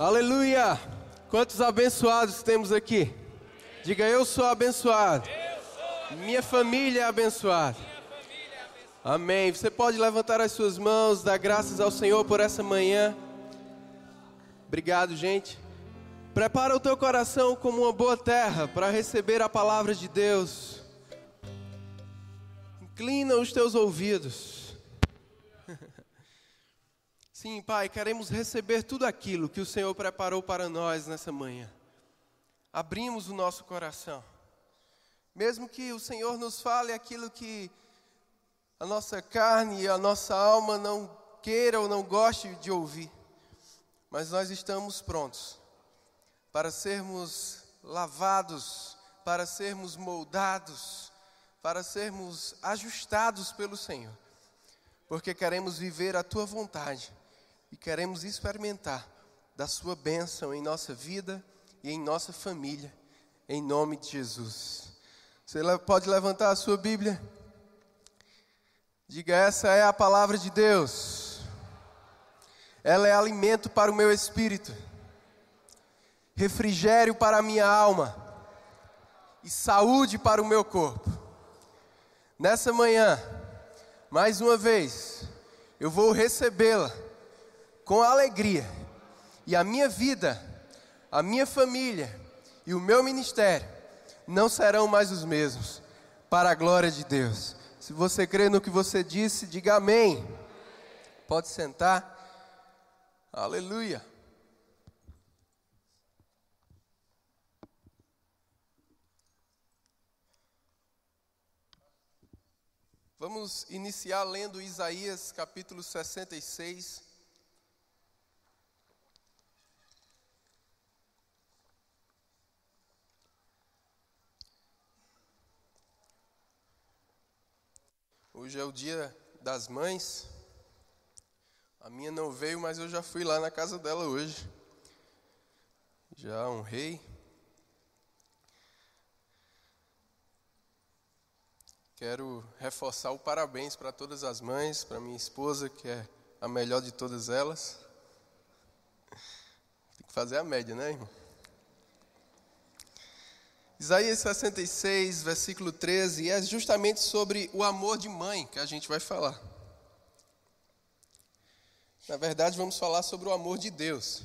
Aleluia! Quantos abençoados temos aqui? Diga eu sou abençoado. Minha família é abençoada. Amém. Você pode levantar as suas mãos, dar graças ao Senhor por essa manhã. Obrigado, gente. Prepara o teu coração como uma boa terra para receber a palavra de Deus. Inclina os teus ouvidos. Sim, Pai, queremos receber tudo aquilo que o Senhor preparou para nós nessa manhã. Abrimos o nosso coração. Mesmo que o Senhor nos fale aquilo que a nossa carne e a nossa alma não queira ou não goste de ouvir, mas nós estamos prontos para sermos lavados, para sermos moldados, para sermos ajustados pelo Senhor, porque queremos viver a tua vontade e queremos experimentar da sua bênção em nossa vida e em nossa família, em nome de Jesus. Você pode levantar a sua Bíblia? Diga: essa é a palavra de Deus. Ela é alimento para o meu espírito, refrigério para a minha alma e saúde para o meu corpo. Nessa manhã, mais uma vez, eu vou recebê-la com alegria, e a minha vida, a minha família e o meu ministério não serão mais os mesmos, para a glória de Deus. Se você crê no que você disse, diga amém. Pode sentar. Aleluia. Vamos iniciar lendo Isaías capítulo 66. Hoje é o dia das mães. A minha não veio, mas eu já fui lá na casa dela hoje. Já honrei. Quero reforçar o parabéns para todas as mães, para minha esposa, que é a melhor de todas elas. Tem que fazer a média, né, irmão? Isaías 66, versículo 13, é justamente sobre o amor de mãe que a gente vai falar. Na verdade, vamos falar sobre o amor de Deus.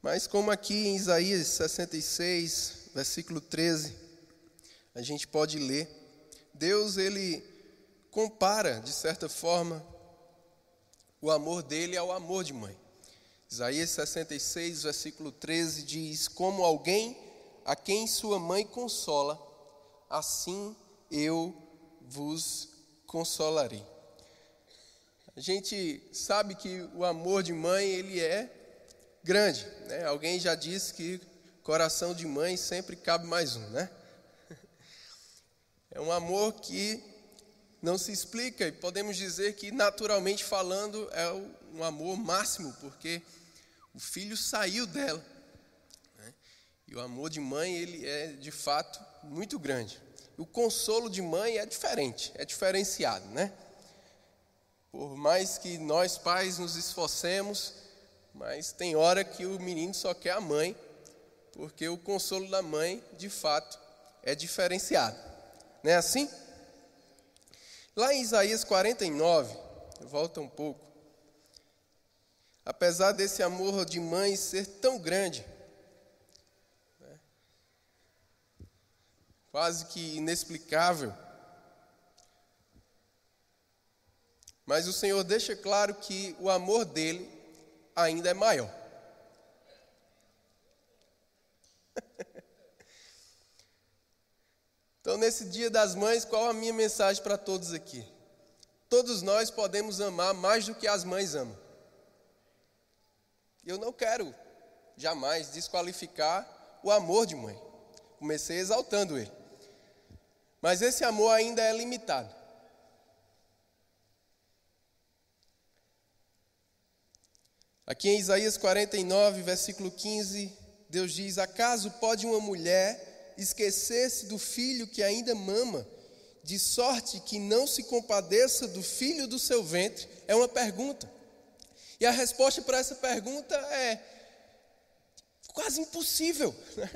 Mas, como aqui em Isaías 66, versículo 13, a gente pode ler, Deus, ele compara, de certa forma, o amor dele ao amor de mãe. Isaías 66, versículo 13 diz: Como alguém a quem sua mãe consola, assim eu vos consolarei. A gente sabe que o amor de mãe ele é grande, né? Alguém já disse que coração de mãe sempre cabe mais um, né? É um amor que não se explica e podemos dizer que naturalmente falando é um amor máximo, porque o filho saiu dela e o amor de mãe, ele é de fato muito grande. O consolo de mãe é diferente, é diferenciado, né? Por mais que nós pais nos esforcemos, mas tem hora que o menino só quer a mãe, porque o consolo da mãe, de fato, é diferenciado. Não é assim? Lá em Isaías 49, volta um pouco. Apesar desse amor de mãe ser tão grande, quase que inexplicável. Mas o Senhor deixa claro que o amor dele ainda é maior. então, nesse Dia das Mães, qual a minha mensagem para todos aqui? Todos nós podemos amar mais do que as mães amam. Eu não quero jamais desqualificar o amor de mãe. Comecei exaltando ele. Mas esse amor ainda é limitado. Aqui em Isaías 49, versículo 15, Deus diz: Acaso pode uma mulher esquecer-se do filho que ainda mama, de sorte que não se compadeça do filho do seu ventre? É uma pergunta. E a resposta para essa pergunta é: quase impossível. Né?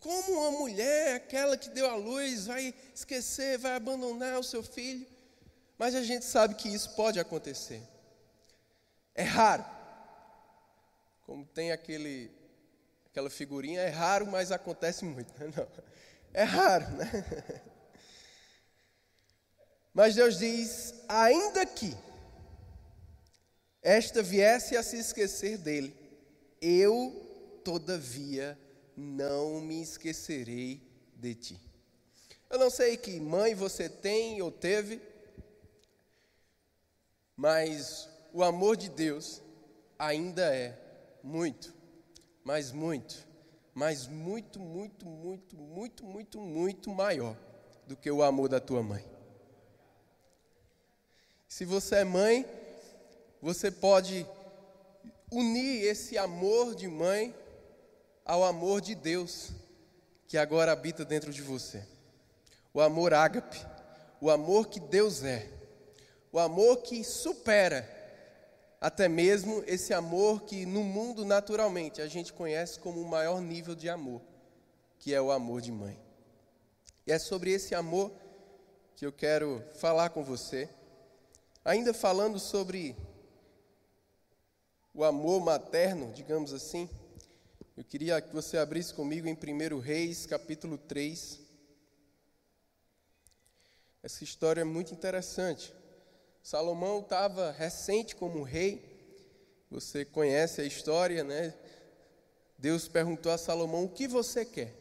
Como uma mulher, aquela que deu a luz, vai esquecer, vai abandonar o seu filho? Mas a gente sabe que isso pode acontecer. É raro. Como tem aquele, aquela figurinha, é raro, mas acontece muito. Não, é raro, né? Mas Deus diz: ainda que esta viesse a se esquecer dele, eu, todavia, não me esquecerei de ti. Eu não sei que mãe você tem ou teve, mas o amor de Deus ainda é muito, mas muito, mas muito, muito, muito, muito, muito, muito maior do que o amor da tua mãe. Se você é mãe, você pode unir esse amor de mãe ao amor de Deus que agora habita dentro de você. O amor ágape, o amor que Deus é, o amor que supera até mesmo esse amor que no mundo naturalmente a gente conhece como o maior nível de amor, que é o amor de mãe. E é sobre esse amor que eu quero falar com você, ainda falando sobre o amor materno, digamos assim, eu queria que você abrisse comigo em 1 Reis, capítulo 3. Essa história é muito interessante. Salomão estava recente como rei, você conhece a história, né? Deus perguntou a Salomão: O que você quer?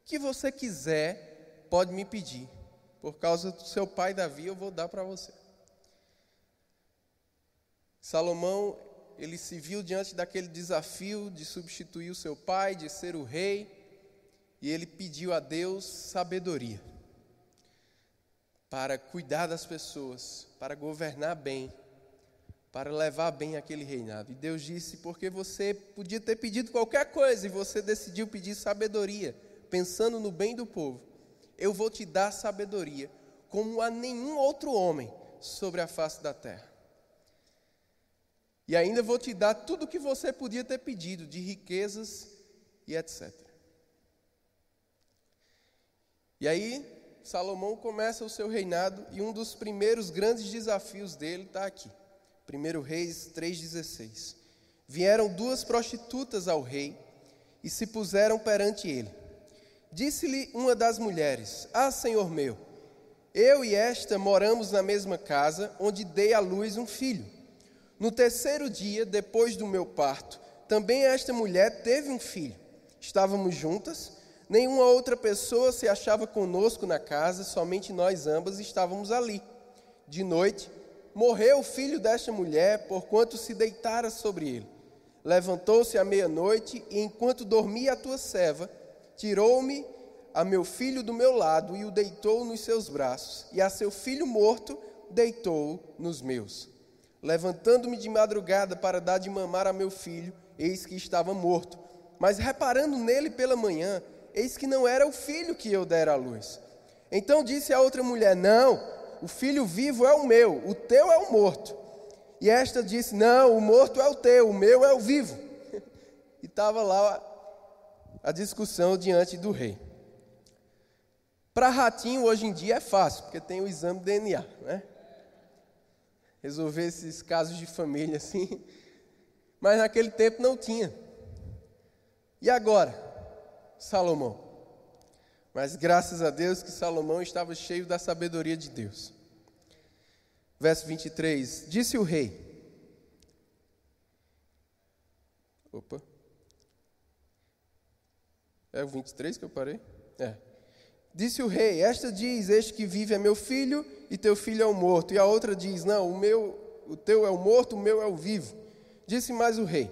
O que você quiser, pode me pedir. Por causa do seu pai Davi, eu vou dar para você. Salomão ele se viu diante daquele desafio de substituir o seu pai, de ser o rei, e ele pediu a Deus sabedoria para cuidar das pessoas, para governar bem, para levar bem aquele reinado. E Deus disse: porque você podia ter pedido qualquer coisa e você decidiu pedir sabedoria, pensando no bem do povo, eu vou te dar sabedoria, como a nenhum outro homem sobre a face da terra. E ainda vou te dar tudo o que você podia ter pedido, de riquezas e etc. E aí, Salomão começa o seu reinado e um dos primeiros grandes desafios dele está aqui. 1 Reis 3,16. Vieram duas prostitutas ao rei e se puseram perante ele. Disse-lhe uma das mulheres: Ah, senhor meu, eu e esta moramos na mesma casa, onde dei à luz um filho. No terceiro dia, depois do meu parto, também esta mulher teve um filho. Estávamos juntas, nenhuma outra pessoa se achava conosco na casa, somente nós ambas estávamos ali. De noite, morreu o filho desta mulher, porquanto se deitara sobre ele. Levantou-se à meia-noite e, enquanto dormia a tua serva, tirou-me a meu filho do meu lado e o deitou nos seus braços, e a seu filho morto deitou nos meus. Levantando-me de madrugada para dar de mamar a meu filho, eis que estava morto. Mas reparando nele pela manhã, eis que não era o filho que eu dera à luz. Então disse a outra mulher: Não, o filho vivo é o meu, o teu é o morto. E esta disse: Não, o morto é o teu, o meu é o vivo. E estava lá a discussão diante do rei. Para ratinho, hoje em dia é fácil, porque tem o exame de DNA, né? Resolver esses casos de família assim. Mas naquele tempo não tinha. E agora? Salomão. Mas graças a Deus que Salomão estava cheio da sabedoria de Deus. Verso 23: Disse o rei. Opa. É o 23 que eu parei? É. Disse o rei: Esta diz: Este que vive é meu filho, e teu filho é o morto. E a outra diz: Não, o meu, o teu é o morto, o meu é o vivo. Disse mais o rei: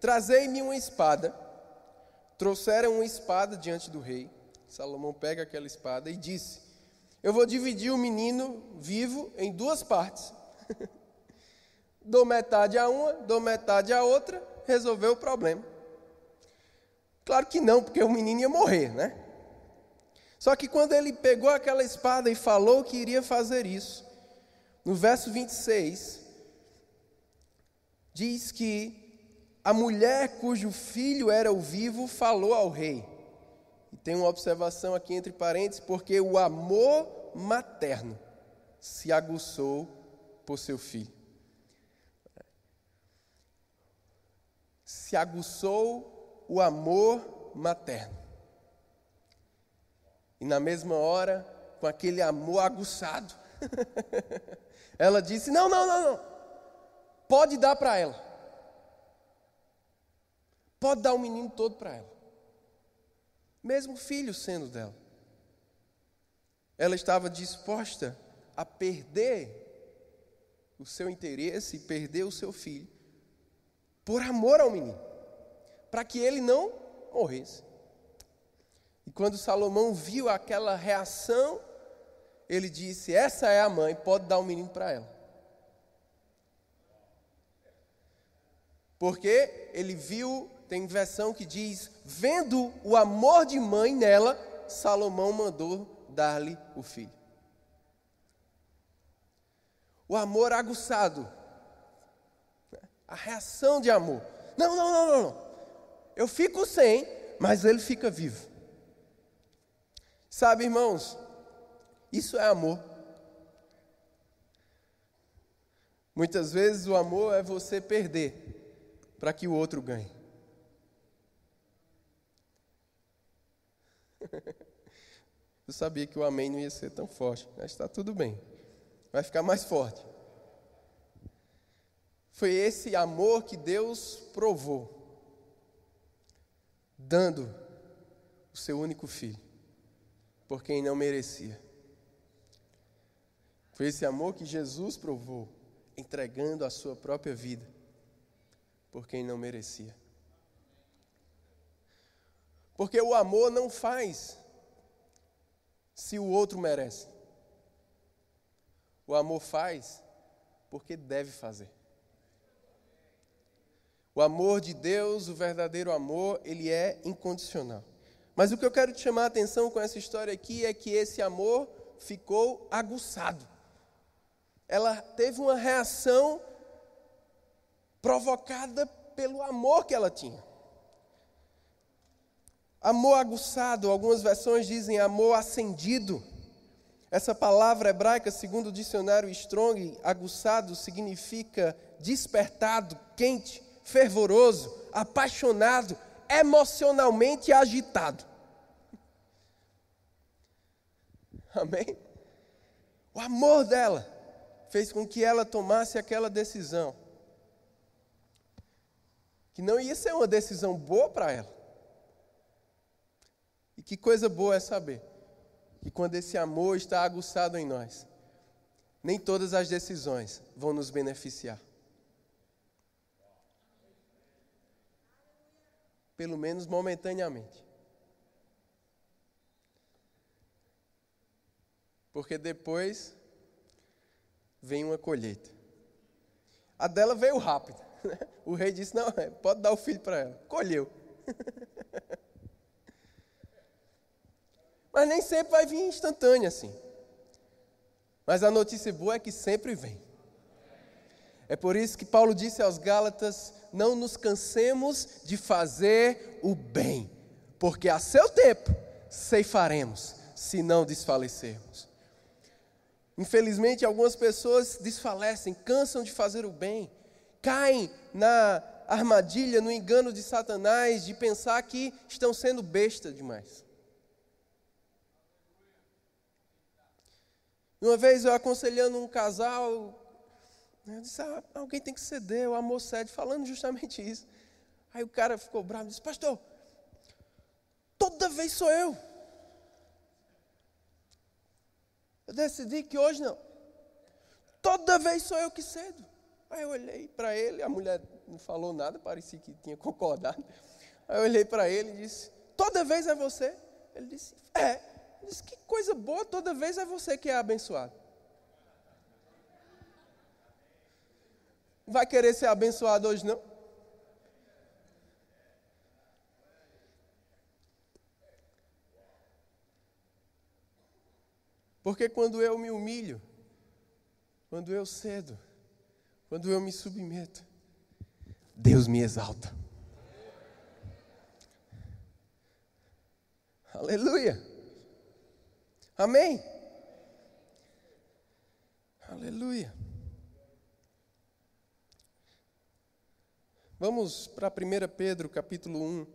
Trazei-me uma espada. Trouxeram uma espada diante do rei. Salomão pega aquela espada e disse: Eu vou dividir o menino vivo em duas partes. dou metade a uma, dou metade a outra, resolveu o problema. Claro que não, porque o menino ia morrer, né? Só que quando ele pegou aquela espada e falou que iria fazer isso, no verso 26, diz que A mulher cujo filho era o vivo falou ao rei. E tem uma observação aqui entre parênteses, porque o amor materno se aguçou por seu filho. Se aguçou o amor materno. E na mesma hora, com aquele amor aguçado, ela disse: Não, não, não, não. Pode dar para ela. Pode dar o menino todo para ela. Mesmo filho sendo dela. Ela estava disposta a perder o seu interesse e perder o seu filho por amor ao menino, para que ele não morresse. E quando Salomão viu aquela reação, ele disse: Essa é a mãe, pode dar o um menino para ela. Porque ele viu, tem versão que diz: Vendo o amor de mãe nela, Salomão mandou dar-lhe o filho. O amor aguçado. A reação de amor. Não, não, não, não, não. Eu fico sem, mas ele fica vivo. Sabe, irmãos, isso é amor. Muitas vezes o amor é você perder para que o outro ganhe. Eu sabia que o amém não ia ser tão forte, mas está tudo bem. Vai ficar mais forte. Foi esse amor que Deus provou, dando o seu único filho, por quem não merecia. Foi esse amor que Jesus provou, entregando a sua própria vida, por quem não merecia. Porque o amor não faz se o outro merece. O amor faz porque deve fazer. O amor de Deus, o verdadeiro amor, ele é incondicional. Mas o que eu quero te chamar a atenção com essa história aqui é que esse amor ficou aguçado. Ela teve uma reação provocada pelo amor que ela tinha. Amor aguçado, algumas versões dizem amor acendido. Essa palavra hebraica, segundo o dicionário Strong, aguçado significa despertado, quente, fervoroso, apaixonado, emocionalmente agitado. Amém? O amor dela fez com que ela tomasse aquela decisão. Que não ia ser uma decisão boa para ela. E que coisa boa é saber que quando esse amor está aguçado em nós, nem todas as decisões vão nos beneficiar. Pelo menos momentaneamente. Porque depois vem uma colheita. A dela veio rápido. O rei disse: Não, pode dar o filho para ela. Colheu. Mas nem sempre vai vir instantâneo assim. Mas a notícia boa é que sempre vem. É por isso que Paulo disse aos Gálatas: não nos cansemos de fazer o bem, porque a seu tempo ceifaremos, se não desfalecermos. Infelizmente, algumas pessoas desfalecem, cansam de fazer o bem, caem na armadilha, no engano de Satanás, de pensar que estão sendo besta demais. Uma vez eu aconselhando um casal, eu disse, ah, alguém tem que ceder, o amor cede, falando justamente isso. Aí o cara ficou bravo e disse, pastor, toda vez sou eu. Eu decidi que hoje não. Toda vez sou eu que cedo. Aí eu olhei para ele, a mulher não falou nada, parecia que tinha concordado. Aí eu olhei para ele e disse: Toda vez é você? Ele disse: É. Diz que coisa boa, toda vez é você que é abençoado. Vai querer ser abençoado hoje não? Porque quando eu me humilho, quando eu cedo, quando eu me submeto, Deus me exalta. Aleluia. Amém. Aleluia. Vamos para 1 Pedro, capítulo 1.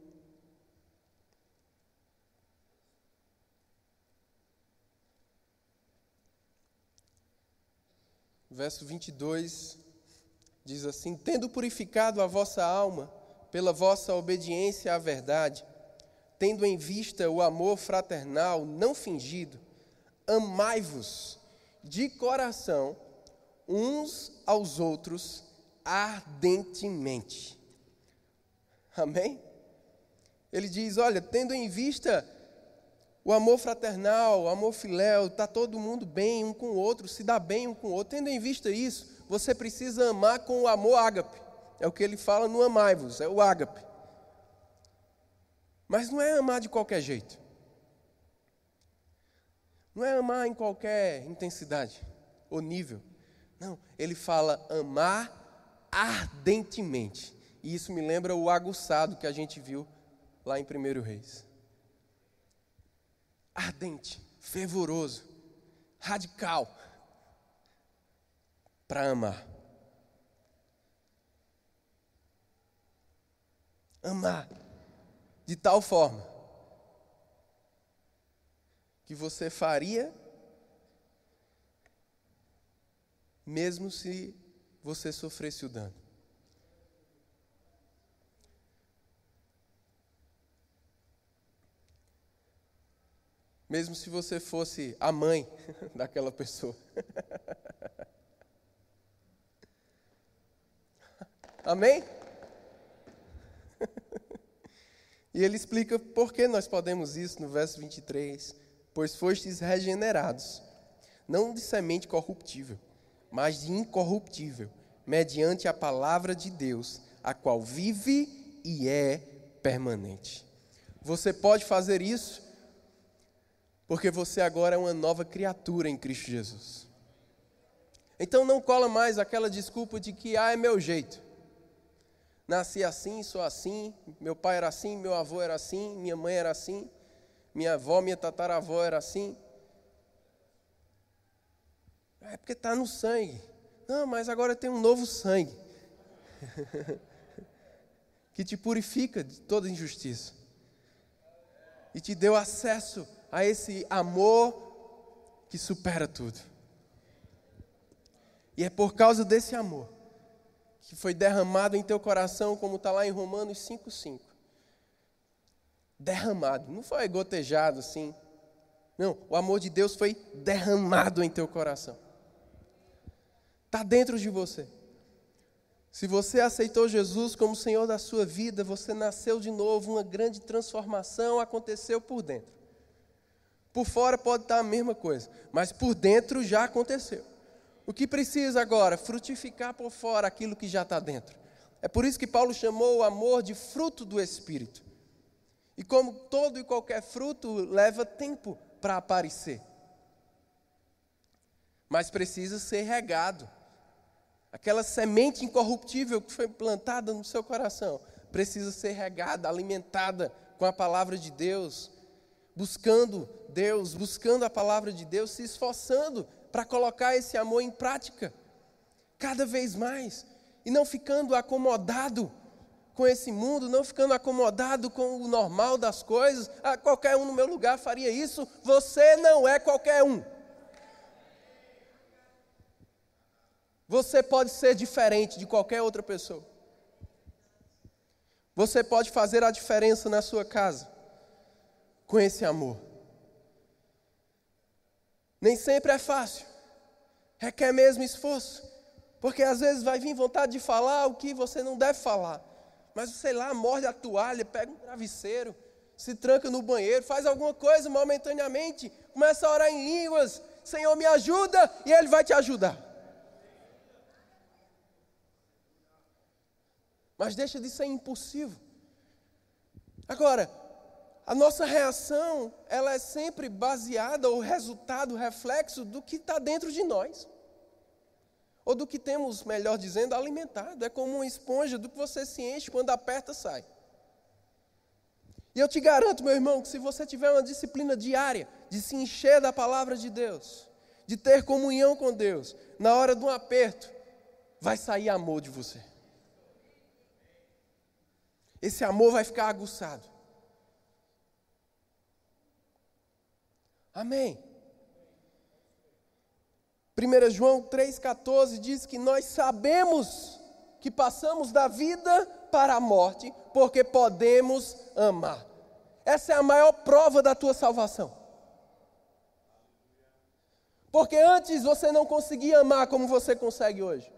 Verso 22 diz assim: Tendo purificado a vossa alma pela vossa obediência à verdade, tendo em vista o amor fraternal não fingido, amai-vos de coração uns aos outros ardentemente. Amém? Ele diz: olha, tendo em vista o amor fraternal, o amor filéu, está todo mundo bem um com o outro, se dá bem um com o outro. Tendo em vista isso, você precisa amar com o amor ágape. É o que ele fala no amai-vos, é o ágape. Mas não é amar de qualquer jeito. Não é amar em qualquer intensidade ou nível. Não, ele fala amar ardentemente. E isso me lembra o aguçado que a gente viu lá em 1 Reis. Ardente, fervoroso, radical para amar. Amar de tal forma que você faria mesmo se você sofresse o dano. Mesmo se você fosse a mãe daquela pessoa. Amém? E ele explica por que nós podemos isso no verso 23. Pois fostes regenerados, não de semente corruptível, mas de incorruptível, mediante a palavra de Deus, a qual vive e é permanente. Você pode fazer isso porque você agora é uma nova criatura em Cristo Jesus. Então não cola mais aquela desculpa de que ah, é meu jeito nasci assim, sou assim, meu pai era assim, meu avô era assim, minha mãe era assim, minha avó, minha tataravó era assim. É porque está no sangue. Não, mas agora tem um novo sangue que te purifica de toda injustiça e te deu acesso a esse amor que supera tudo. E é por causa desse amor que foi derramado em teu coração, como está lá em Romanos 5,5. Derramado, não foi gotejado assim. Não, o amor de Deus foi derramado em teu coração. Está dentro de você. Se você aceitou Jesus como Senhor da sua vida, você nasceu de novo, uma grande transformação aconteceu por dentro. Por fora pode estar a mesma coisa, mas por dentro já aconteceu. O que precisa agora? Frutificar por fora aquilo que já está dentro. É por isso que Paulo chamou o amor de fruto do Espírito. E como todo e qualquer fruto leva tempo para aparecer. Mas precisa ser regado. Aquela semente incorruptível que foi plantada no seu coração precisa ser regada, alimentada com a palavra de Deus, buscando Deus, buscando a palavra de Deus, se esforçando para colocar esse amor em prática, cada vez mais, e não ficando acomodado com esse mundo, não ficando acomodado com o normal das coisas. Ah, qualquer um no meu lugar faria isso. Você não é qualquer um. Você pode ser diferente de qualquer outra pessoa. Você pode fazer a diferença na sua casa com esse amor. Nem sempre é fácil. Requer mesmo esforço. Porque às vezes vai vir vontade de falar o que você não deve falar. Mas sei lá, morde a toalha, pega um travesseiro, se tranca no banheiro, faz alguma coisa momentaneamente, começa a orar em línguas, Senhor me ajuda, e Ele vai te ajudar. Mas deixa de ser impulsivo. Agora, a nossa reação, ela é sempre baseada, o resultado, reflexo do que está dentro de nós. Ou do que temos, melhor dizendo, alimentado. É como uma esponja do que você se enche quando aperta, sai. E eu te garanto, meu irmão, que se você tiver uma disciplina diária de se encher da palavra de Deus, de ter comunhão com Deus, na hora de um aperto, vai sair amor de você. Esse amor vai ficar aguçado. Amém. 1 João 3,14 diz que nós sabemos que passamos da vida para a morte, porque podemos amar. Essa é a maior prova da tua salvação. Porque antes você não conseguia amar como você consegue hoje.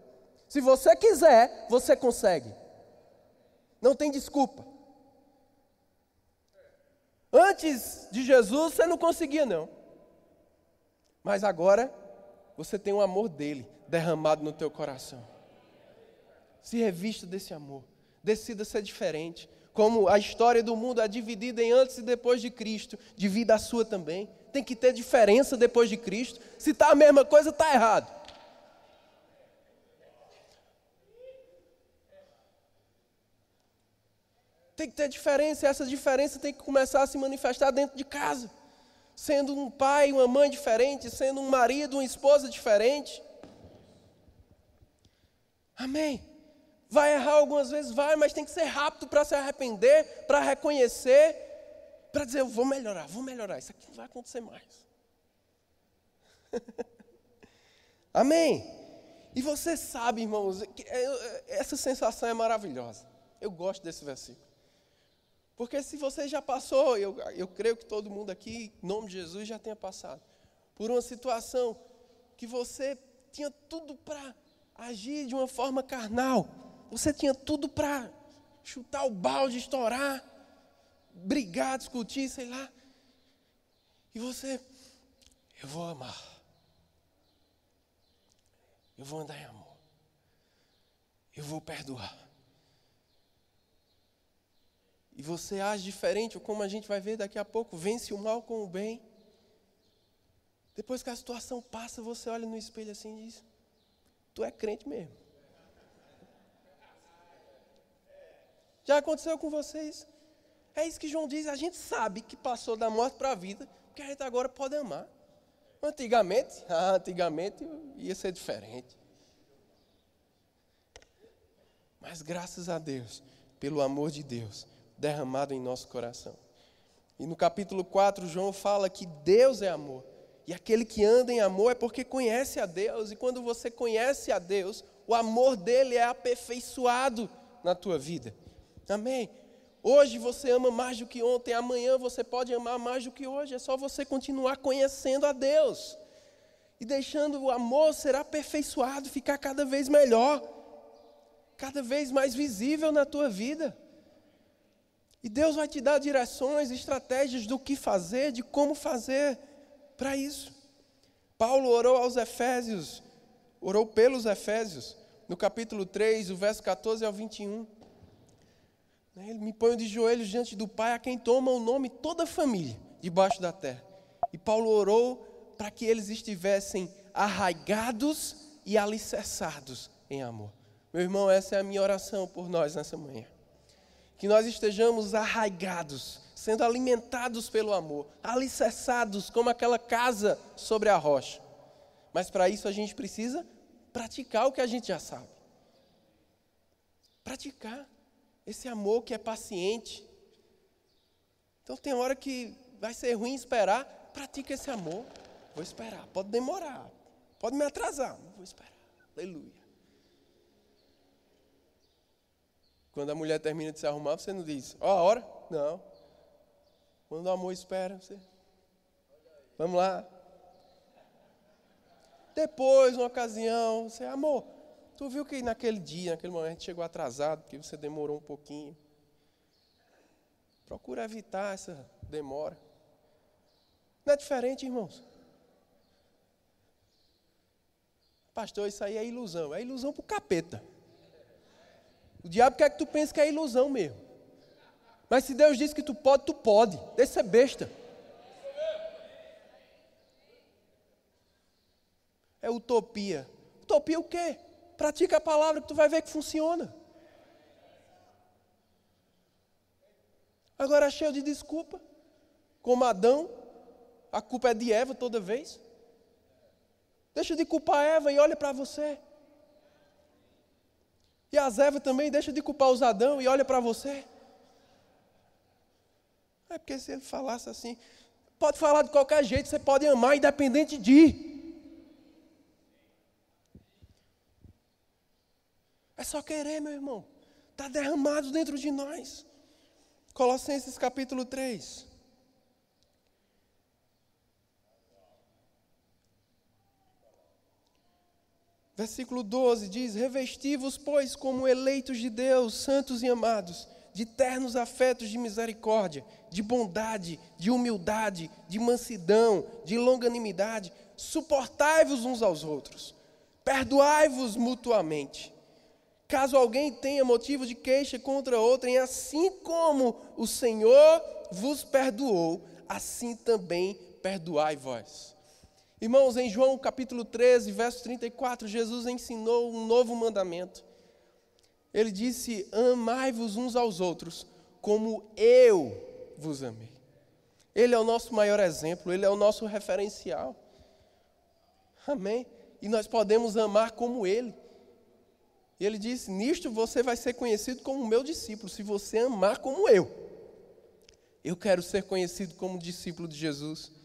Se você quiser, você consegue. Não tem desculpa. Antes de Jesus você não conseguia, não. Mas agora você tem o amor dele derramado no teu coração. Se revista desse amor. Decida ser diferente. Como a história do mundo é dividida em antes e depois de Cristo, divida a sua também. Tem que ter diferença depois de Cristo. Se está a mesma coisa, está errado. Tem que ter diferença, e essa diferença tem que começar a se manifestar dentro de casa. Sendo um pai, uma mãe diferente, sendo um marido, uma esposa diferente. Amém. Vai errar algumas vezes, vai, mas tem que ser rápido para se arrepender, para reconhecer, para dizer: eu vou melhorar, vou melhorar, isso aqui não vai acontecer mais. Amém. E você sabe, irmãos, é, é, essa sensação é maravilhosa. Eu gosto desse versículo. Porque se você já passou, eu, eu creio que todo mundo aqui, em nome de Jesus, já tenha passado, por uma situação que você tinha tudo para agir de uma forma carnal, você tinha tudo para chutar o balde, estourar, brigar, discutir, sei lá, e você, eu vou amar, eu vou andar em amor, eu vou perdoar e você age diferente, ou como a gente vai ver daqui a pouco, vence o mal com o bem. Depois que a situação passa, você olha no espelho assim e diz: Tu é crente mesmo. Já aconteceu com vocês? É isso que João diz. A gente sabe que passou da morte para a vida, porque a gente agora pode amar. Antigamente, ah, antigamente ia ser diferente. Mas graças a Deus, pelo amor de Deus, derramado em nosso coração. E no capítulo 4, João fala que Deus é amor. E aquele que anda em amor é porque conhece a Deus. E quando você conhece a Deus, o amor dele é aperfeiçoado na tua vida. Amém? Hoje você ama mais do que ontem, amanhã você pode amar mais do que hoje. É só você continuar conhecendo a Deus e deixando o amor ser aperfeiçoado, ficar cada vez melhor, cada vez mais visível na tua vida. E Deus vai te dar direções, estratégias do que fazer, de como fazer para isso. Paulo orou aos Efésios, orou pelos Efésios, no capítulo 3, o verso 14 ao 21. Ele me põe de joelhos diante do Pai, a quem toma o nome toda a família debaixo da terra. E Paulo orou para que eles estivessem arraigados e alicerçados em amor. Meu irmão, essa é a minha oração por nós nessa manhã que nós estejamos arraigados, sendo alimentados pelo amor, alicerçados como aquela casa sobre a rocha. Mas para isso a gente precisa praticar o que a gente já sabe. Praticar esse amor que é paciente. Então tem hora que vai ser ruim esperar, pratica esse amor. Vou esperar, pode demorar, pode me atrasar, vou esperar. Aleluia. Quando a mulher termina de se arrumar, você não diz, ó, oh, a hora? Não. Quando o amor espera, você. Vamos lá. Depois, uma ocasião, você, amor, tu viu que naquele dia, naquele momento, chegou atrasado, porque você demorou um pouquinho. Procura evitar essa demora. Não é diferente, irmãos? Pastor, isso aí é ilusão. É ilusão para o capeta. O diabo quer que tu pense que é ilusão mesmo. Mas se Deus diz que tu pode, tu pode. Deixa ser besta. É utopia Utopia o quê? Pratica a palavra que tu vai ver que funciona. Agora cheio de desculpa. Como Adão, a culpa é de Eva toda vez. Deixa de culpar Eva e olha para você. E as Eva também deixa de culpar os Adão e olha para você. É porque se ele falasse assim, pode falar de qualquer jeito, você pode amar independente de. É só querer, meu irmão. Está derramado dentro de nós. Colossenses capítulo 3. Versículo 12 diz: Revesti-vos, pois, como eleitos de Deus, santos e amados, de ternos afetos de misericórdia, de bondade, de humildade, de mansidão, de longanimidade, suportai-vos uns aos outros, perdoai-vos mutuamente. Caso alguém tenha motivo de queixa contra outrem, assim como o Senhor vos perdoou, assim também perdoai vós. Irmãos, em João capítulo 13, verso 34, Jesus ensinou um novo mandamento. Ele disse: Amai-vos uns aos outros, como eu vos amei. Ele é o nosso maior exemplo, ele é o nosso referencial. Amém? E nós podemos amar como ele. E ele disse: Nisto você vai ser conhecido como meu discípulo, se você amar como eu. Eu quero ser conhecido como discípulo de Jesus.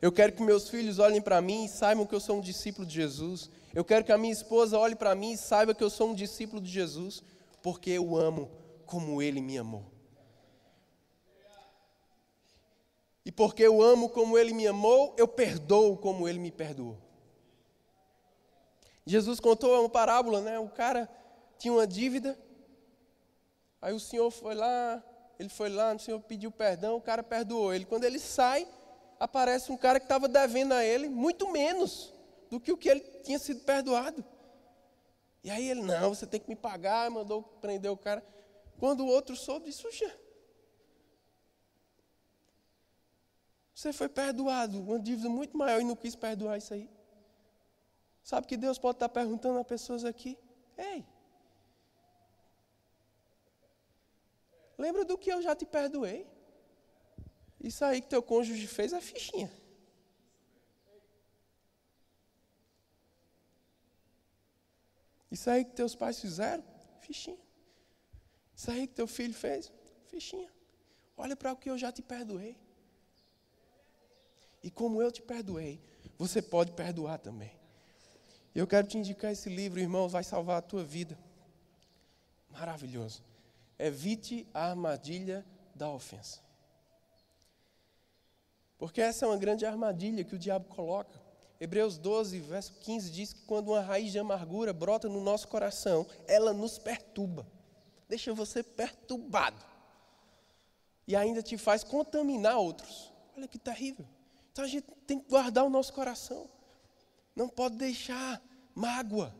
Eu quero que meus filhos olhem para mim e saibam que eu sou um discípulo de Jesus. Eu quero que a minha esposa olhe para mim e saiba que eu sou um discípulo de Jesus, porque eu amo como ele me amou. E porque eu amo como ele me amou, eu perdoo como ele me perdoou. Jesus contou uma parábola, né? O cara tinha uma dívida, aí o senhor foi lá, ele foi lá, o senhor pediu perdão, o cara perdoou ele. Quando ele sai, aparece um cara que estava devendo a ele muito menos do que o que ele tinha sido perdoado. E aí ele, não, você tem que me pagar, mandou prender o cara. Quando o outro soube, disse, Puxa, você foi perdoado, uma dívida muito maior e não quis perdoar isso aí. Sabe que Deus pode estar perguntando a pessoas aqui, ei, lembra do que eu já te perdoei? Isso aí que teu cônjuge fez é fichinha. Isso aí que teus pais fizeram, fichinha. Isso aí que teu filho fez, fichinha. Olha para o que eu já te perdoei. E como eu te perdoei, você pode perdoar também. Eu quero te indicar esse livro, irmão, vai salvar a tua vida. Maravilhoso. Evite a armadilha da ofensa. Porque essa é uma grande armadilha que o diabo coloca. Hebreus 12, verso 15 diz que quando uma raiz de amargura brota no nosso coração, ela nos perturba. Deixa você perturbado. E ainda te faz contaminar outros. Olha que terrível. Então a gente tem que guardar o nosso coração. Não pode deixar mágoa.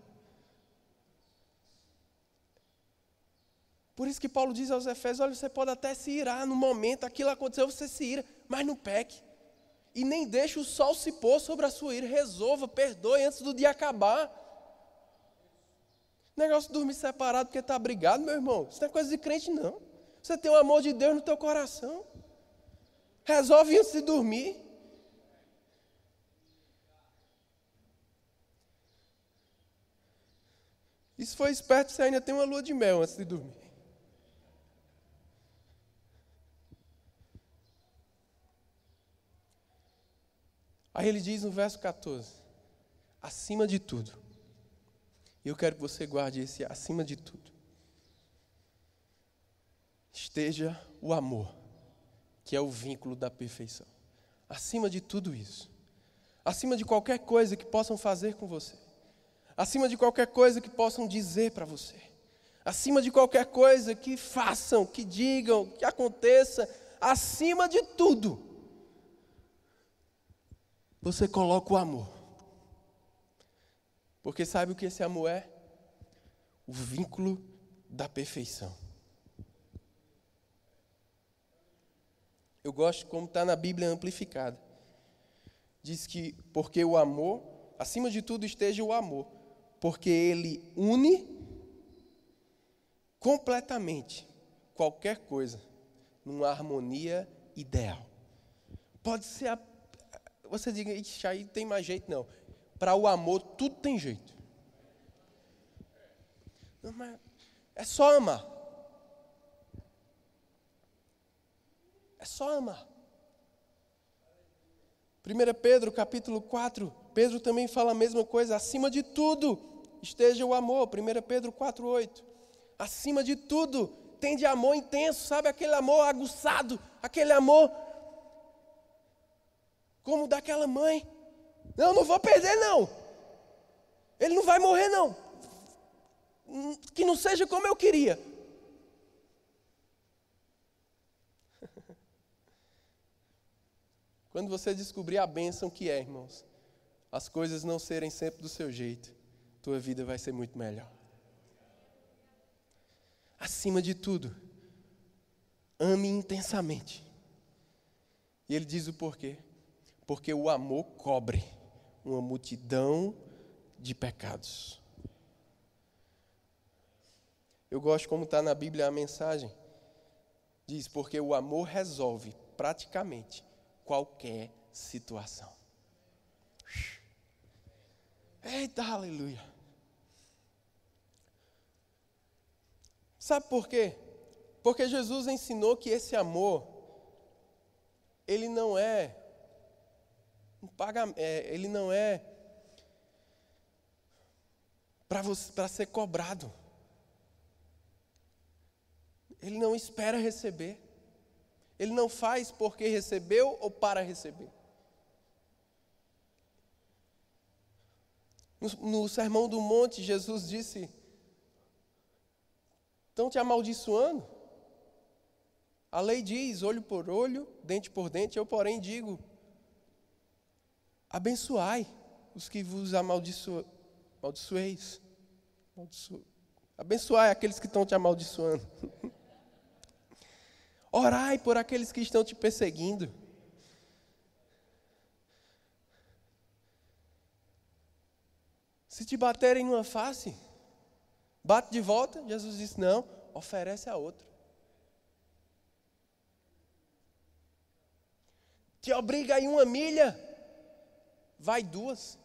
Por isso que Paulo diz aos Efésios: olha, você pode até se irar no momento, aquilo aconteceu, você se ira, mas não peque. E nem deixe o sol se pôr sobre a sua ira. Resolva, perdoe antes do dia acabar. Negócio de dormir separado porque está brigado, meu irmão. Isso não é coisa de crente, não. Você tem o amor de Deus no teu coração. Resolve antes de dormir. Isso foi esperto, você ainda tem uma lua de mel antes de dormir. Aí ele diz no verso 14: acima de tudo. E eu quero que você guarde esse acima de tudo. Esteja o amor, que é o vínculo da perfeição. Acima de tudo isso. Acima de qualquer coisa que possam fazer com você. Acima de qualquer coisa que possam dizer para você. Acima de qualquer coisa que façam, que digam, que aconteça. Acima de tudo você coloca o amor. Porque sabe o que esse amor é? O vínculo da perfeição. Eu gosto como está na Bíblia amplificada. Diz que porque o amor, acima de tudo esteja o amor, porque ele une completamente qualquer coisa numa harmonia ideal. Pode ser a, você diga, Ixi, aí tem mais jeito não. Para o amor tudo tem jeito. Não, mas é só amar. É só amar. 1 Pedro capítulo 4, Pedro também fala a mesma coisa, acima de tudo esteja o amor. 1 Pedro 4, 8. Acima de tudo, tem de amor intenso, sabe? Aquele amor aguçado, aquele amor como daquela mãe. Não, não vou perder, não. Ele não vai morrer, não. Que não seja como eu queria. Quando você descobrir a bênção que é, irmãos, as coisas não serem sempre do seu jeito, tua vida vai ser muito melhor. Acima de tudo, ame intensamente. E ele diz o porquê. Porque o amor cobre uma multidão de pecados. Eu gosto como está na Bíblia a mensagem. Diz, porque o amor resolve praticamente qualquer situação. Eita, aleluia. Sabe por quê? Porque Jesus ensinou que esse amor, ele não é um pagamento, é, ele não é para ser cobrado. Ele não espera receber. Ele não faz porque recebeu ou para receber. No, no Sermão do Monte, Jesus disse: Estão te amaldiçoando? A lei diz: olho por olho, dente por dente, eu, porém, digo: abençoai os que vos amaldiçoeis. Abençoai aqueles que estão te amaldiçoando. Orai por aqueles que estão te perseguindo. Se te baterem numa face, bate de volta. Jesus disse: não, oferece a outro. Te obriga a ir uma milha, vai duas.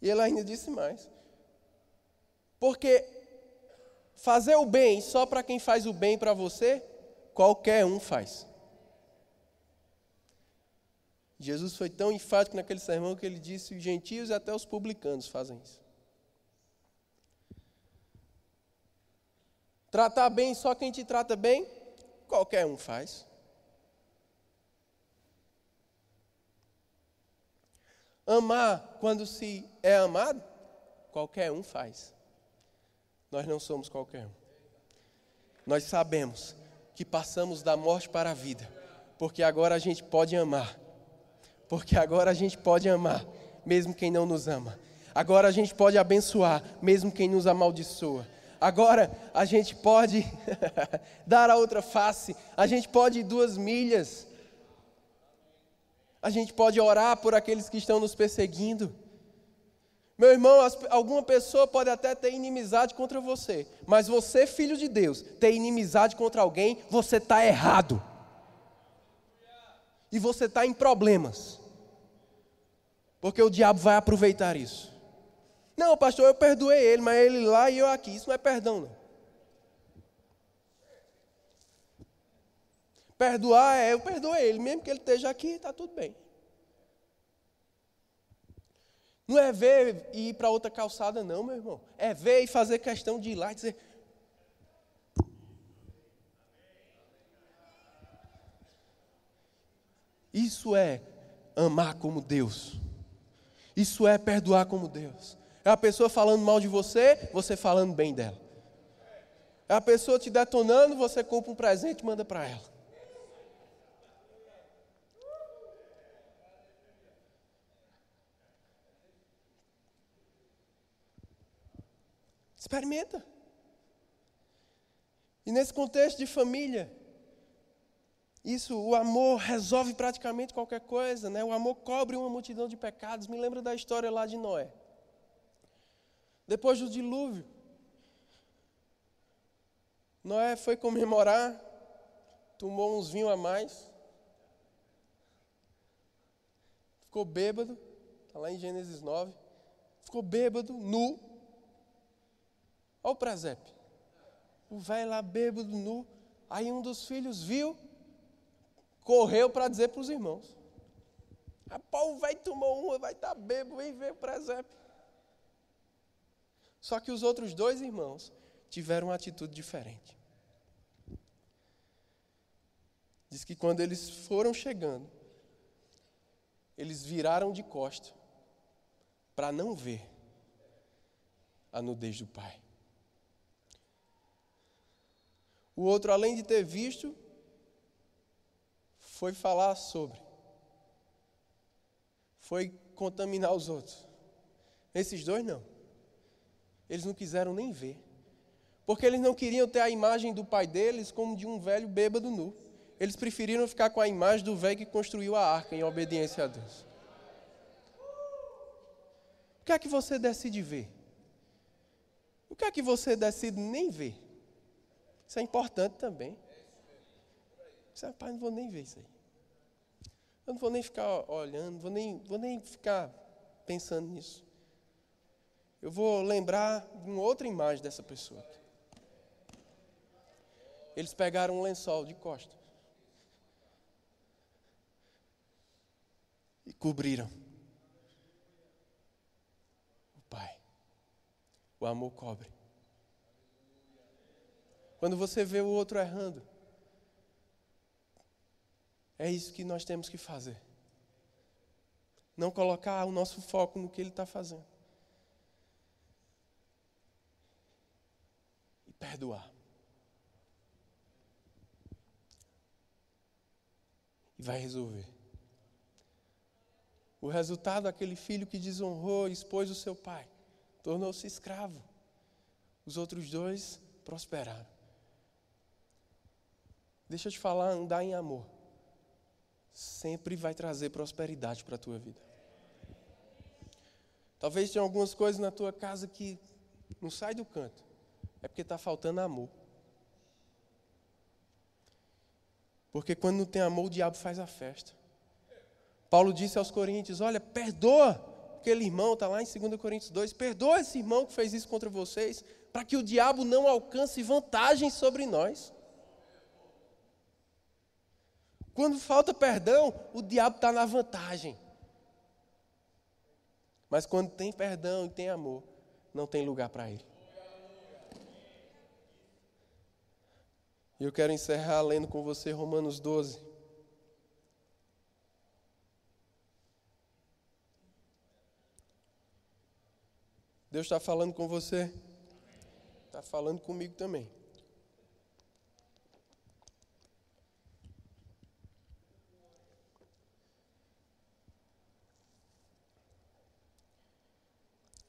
E ele ainda disse mais. Porque Fazer o bem só para quem faz o bem para você, qualquer um faz. Jesus foi tão enfático naquele sermão que ele disse: os gentios e até os publicanos fazem isso. Tratar bem só quem te trata bem, qualquer um faz. Amar quando se é amado, qualquer um faz. Nós não somos qualquer um. Nós sabemos que passamos da morte para a vida, porque agora a gente pode amar. Porque agora a gente pode amar, mesmo quem não nos ama. Agora a gente pode abençoar, mesmo quem nos amaldiçoa. Agora a gente pode dar a outra face, a gente pode ir duas milhas. A gente pode orar por aqueles que estão nos perseguindo. Meu irmão, alguma pessoa pode até ter inimizade contra você, mas você, filho de Deus, ter inimizade contra alguém, você está errado. E você está em problemas. Porque o diabo vai aproveitar isso. Não, pastor, eu perdoei ele, mas ele lá e eu aqui. Isso não é perdão, não. Perdoar é eu perdoei ele, mesmo que ele esteja aqui, está tudo bem. Não é ver e ir para outra calçada, não, meu irmão. É ver e fazer questão de ir lá e dizer. Isso é amar como Deus. Isso é perdoar como Deus. É a pessoa falando mal de você, você falando bem dela. É a pessoa te detonando, você compra um presente e manda para ela. Experimenta. E nesse contexto de família, Isso, o amor resolve praticamente qualquer coisa, né? O amor cobre uma multidão de pecados. Me lembra da história lá de Noé. Depois do dilúvio, Noé foi comemorar, tomou uns vinhos a mais, ficou bêbado, está lá em Gênesis 9, ficou bêbado, nu. Olha o presépio. O velho lá bêbado, nu. Aí um dos filhos viu, correu para dizer para os irmãos. Rapaz, o velho tomou uma, vai estar tá bêbado, vem ver o presépio. Só que os outros dois irmãos tiveram uma atitude diferente. Diz que quando eles foram chegando, eles viraram de costa para não ver a nudez do pai. O outro, além de ter visto, foi falar sobre, foi contaminar os outros. Esses dois não. Eles não quiseram nem ver. Porque eles não queriam ter a imagem do pai deles como de um velho bêbado nu. Eles preferiram ficar com a imagem do velho que construiu a arca em obediência a Deus. O que é que você decide ver? O que é que você decide nem ver? Isso é importante também. Você, rapaz, não vou nem ver isso aí. Eu não vou nem ficar olhando, vou nem, vou nem ficar pensando nisso. Eu vou lembrar de uma outra imagem dessa pessoa. Eles pegaram um lençol de costas e cobriram. O Pai. O amor cobre. Quando você vê o outro errando, é isso que nós temos que fazer. Não colocar o nosso foco no que ele está fazendo. perdoar. E vai resolver. O resultado, aquele filho que desonrou, expôs o seu pai, tornou-se escravo. Os outros dois prosperaram. Deixa eu te falar, andar em amor sempre vai trazer prosperidade para a tua vida. Talvez tenha algumas coisas na tua casa que não sai do canto é porque está faltando amor. Porque quando não tem amor, o diabo faz a festa. Paulo disse aos Coríntios: Olha, perdoa aquele irmão, está lá em 2 Coríntios 2, perdoa esse irmão que fez isso contra vocês, para que o diabo não alcance vantagem sobre nós. Quando falta perdão, o diabo está na vantagem. Mas quando tem perdão e tem amor, não tem lugar para ele. E eu quero encerrar lendo com você Romanos 12. Deus está falando com você, está falando comigo também.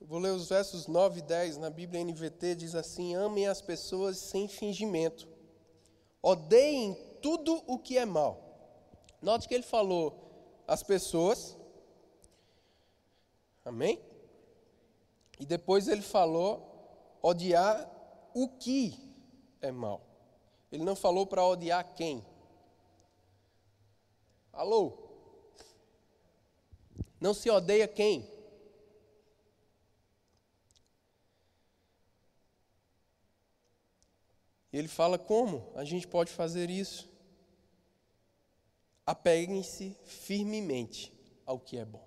Vou ler os versos 9 e 10 na Bíblia NVT, diz assim: Amem as pessoas sem fingimento Odeiem tudo o que é mal. Note que ele falou as pessoas. Amém? E depois ele falou odiar o que é mal. Ele não falou para odiar quem. Alô? Não se odeia quem? Ele fala como a gente pode fazer isso. Apeguem-se firmemente ao que é bom.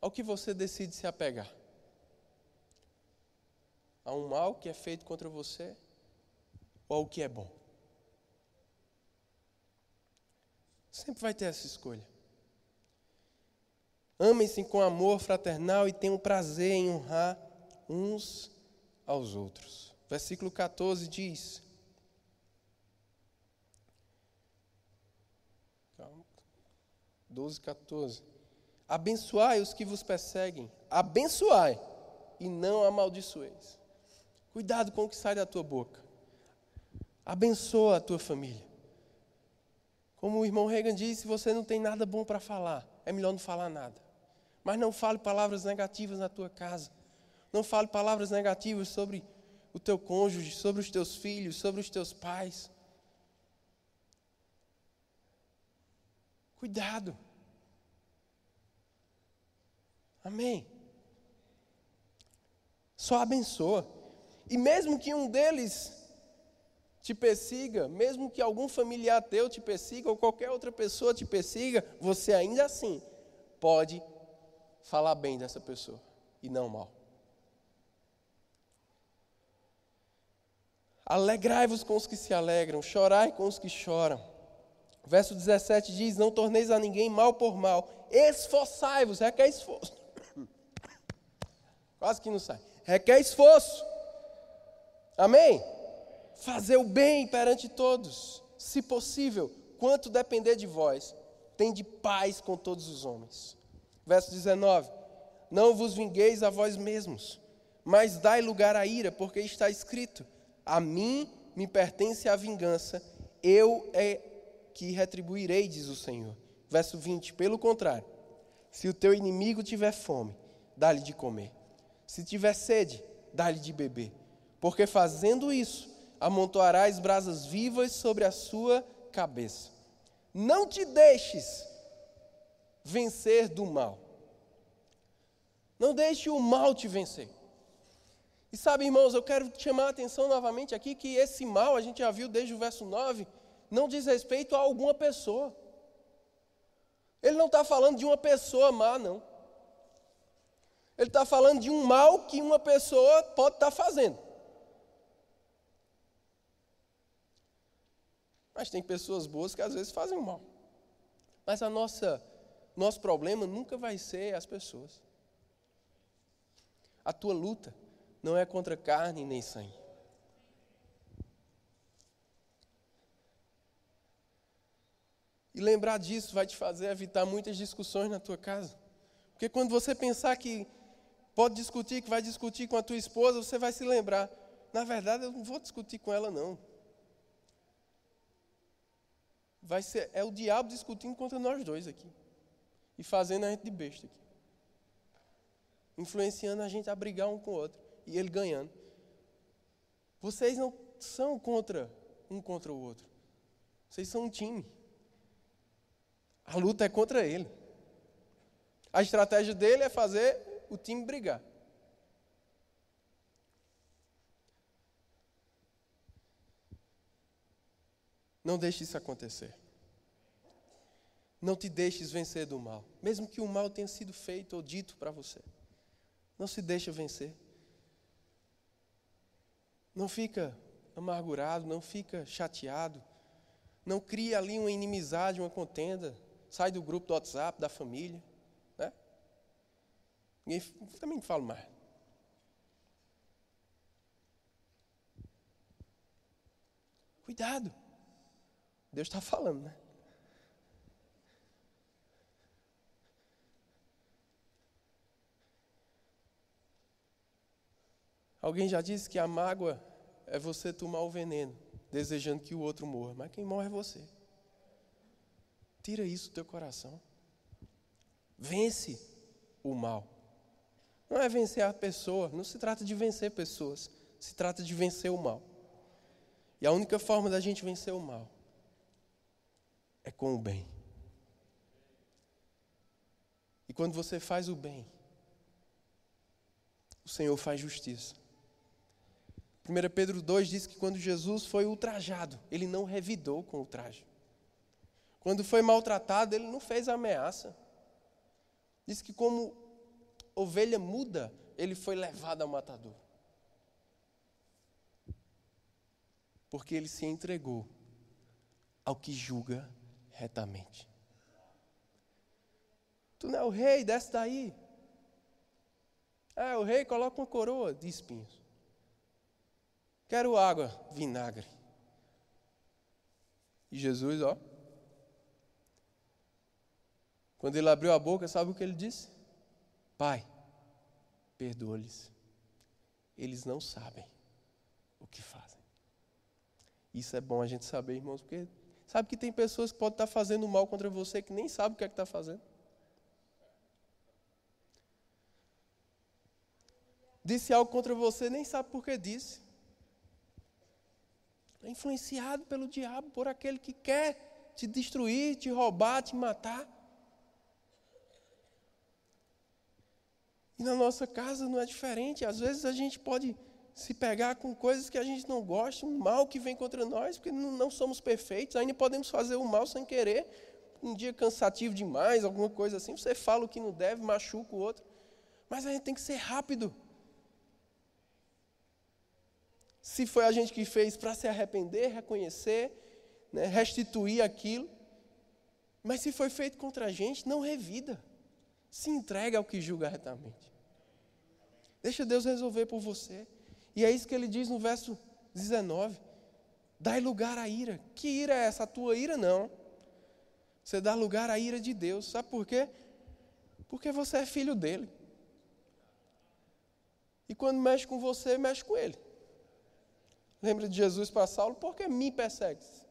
Ao que você decide se apegar. A um mal que é feito contra você ou ao que é bom. Sempre vai ter essa escolha. Amem-se com amor fraternal e tenham prazer em honrar uns aos outros. Versículo 14 diz: Calma. 12, 14. Abençoai os que vos perseguem, abençoai e não amaldiçoeis. Cuidado com o que sai da tua boca. Abençoa a tua família. Como o irmão Reagan disse, se você não tem nada bom para falar, é melhor não falar nada. Mas não fale palavras negativas na tua casa. Não fale palavras negativas sobre o teu cônjuge, sobre os teus filhos, sobre os teus pais. Cuidado. Amém. Só abençoa. E mesmo que um deles te persiga, mesmo que algum familiar teu te persiga, ou qualquer outra pessoa te persiga, você ainda assim pode falar bem dessa pessoa e não mal. Alegrai-vos com os que se alegram, chorai com os que choram. Verso 17 diz: Não torneis a ninguém mal por mal, esforçai-vos, requer esforço. Quase que não sai. Requer esforço. Amém? Fazer o bem perante todos, se possível, quanto depender de vós, tende paz com todos os homens. Verso 19: Não vos vingueis a vós mesmos, mas dai lugar à ira, porque está escrito: A mim me pertence a vingança, eu é que retribuirei, diz o Senhor. Verso 20: Pelo contrário, se o teu inimigo tiver fome, dá-lhe de comer. Se tiver sede, dá-lhe de beber. Porque fazendo isso, amontoarás brasas vivas sobre a sua cabeça. Não te deixes vencer do mal. Não deixe o mal te vencer. E sabe, irmãos, eu quero chamar a atenção novamente aqui que esse mal, a gente já viu desde o verso 9, não diz respeito a alguma pessoa. Ele não está falando de uma pessoa má, não. Ele está falando de um mal que uma pessoa pode estar tá fazendo. Mas tem pessoas boas que às vezes fazem o mal. Mas a nossa nosso problema nunca vai ser as pessoas. A tua luta não é contra carne nem sangue. E lembrar disso vai te fazer evitar muitas discussões na tua casa. Porque quando você pensar que pode discutir, que vai discutir com a tua esposa, você vai se lembrar. Na verdade, eu não vou discutir com ela, não. Vai ser, é o diabo discutindo contra nós dois aqui. E fazendo a gente de besta aqui. Influenciando a gente a brigar um com o outro. E ele ganhando. Vocês não são contra um contra o outro. Vocês são um time. A luta é contra ele. A estratégia dele é fazer o time brigar. Não deixe isso acontecer. Não te deixes vencer do mal, mesmo que o mal tenha sido feito ou dito para você. Não se deixe vencer. Não fica amargurado, não fica chateado. Não cria ali uma inimizade, uma contenda sai do grupo do WhatsApp, da família. Né? Ninguém, também não falo mais. Cuidado. Deus está falando, né? Alguém já disse que a mágoa é você tomar o veneno, desejando que o outro morra, mas quem morre é você. Tira isso do teu coração. Vence o mal. Não é vencer a pessoa, não se trata de vencer pessoas, se trata de vencer o mal. E a única forma da gente vencer o mal é com o bem. E quando você faz o bem, o Senhor faz justiça. 1 Pedro 2 diz que quando Jesus foi ultrajado, ele não revidou com o traje. Quando foi maltratado, ele não fez ameaça. Diz que, como ovelha muda, ele foi levado ao matador. Porque ele se entregou ao que julga retamente. Tu não é o rei, desce daí. É, o rei coloca uma coroa de espinhos. Quero água, vinagre. E Jesus, ó, quando ele abriu a boca, sabe o que ele disse? Pai, perdoa-lhes. Eles não sabem o que fazem. Isso é bom a gente saber, irmãos, porque Sabe que tem pessoas que podem estar fazendo mal contra você que nem sabe o que é que está fazendo. Disse algo contra você, nem sabe por que disse. É influenciado pelo diabo, por aquele que quer te destruir, te roubar, te matar. E na nossa casa não é diferente. Às vezes a gente pode se pegar com coisas que a gente não gosta, um mal que vem contra nós, porque não, somos perfeitos, ainda podemos fazer o mal sem querer. Um dia cansativo demais, alguma coisa assim, você fala o que não deve, machuca o outro. Mas a gente tem que ser rápido. Se foi a gente que fez para se arrepender, reconhecer, né, restituir aquilo. Mas se foi feito contra a gente, não revida. Se entrega ao que julga retamente. Deixa Deus resolver por você. E é isso que ele diz no verso 19: Dai lugar à ira. Que ira é essa? A tua ira não. Você dá lugar à ira de Deus. Sabe por quê? Porque você é filho dele. E quando mexe com você, mexe com ele. Lembra de Jesus para Saulo? Por que me persegues?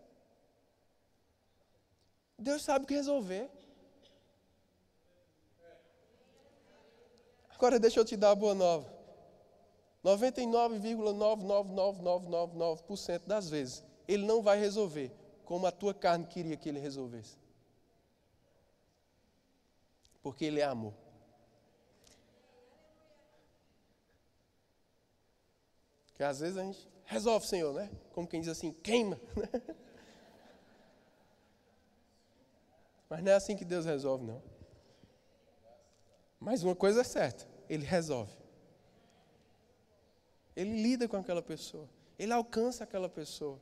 Deus sabe o que resolver. Agora deixa eu te dar a boa nova. 99,99999% das vezes, ele não vai resolver como a tua carne queria que ele resolvesse. Porque ele é amor. Que às vezes a gente resolve, Senhor, né? Como quem diz assim, queima. Mas não é assim que Deus resolve, não. Mas uma coisa é certa, Ele resolve. Ele lida com aquela pessoa. Ele alcança aquela pessoa.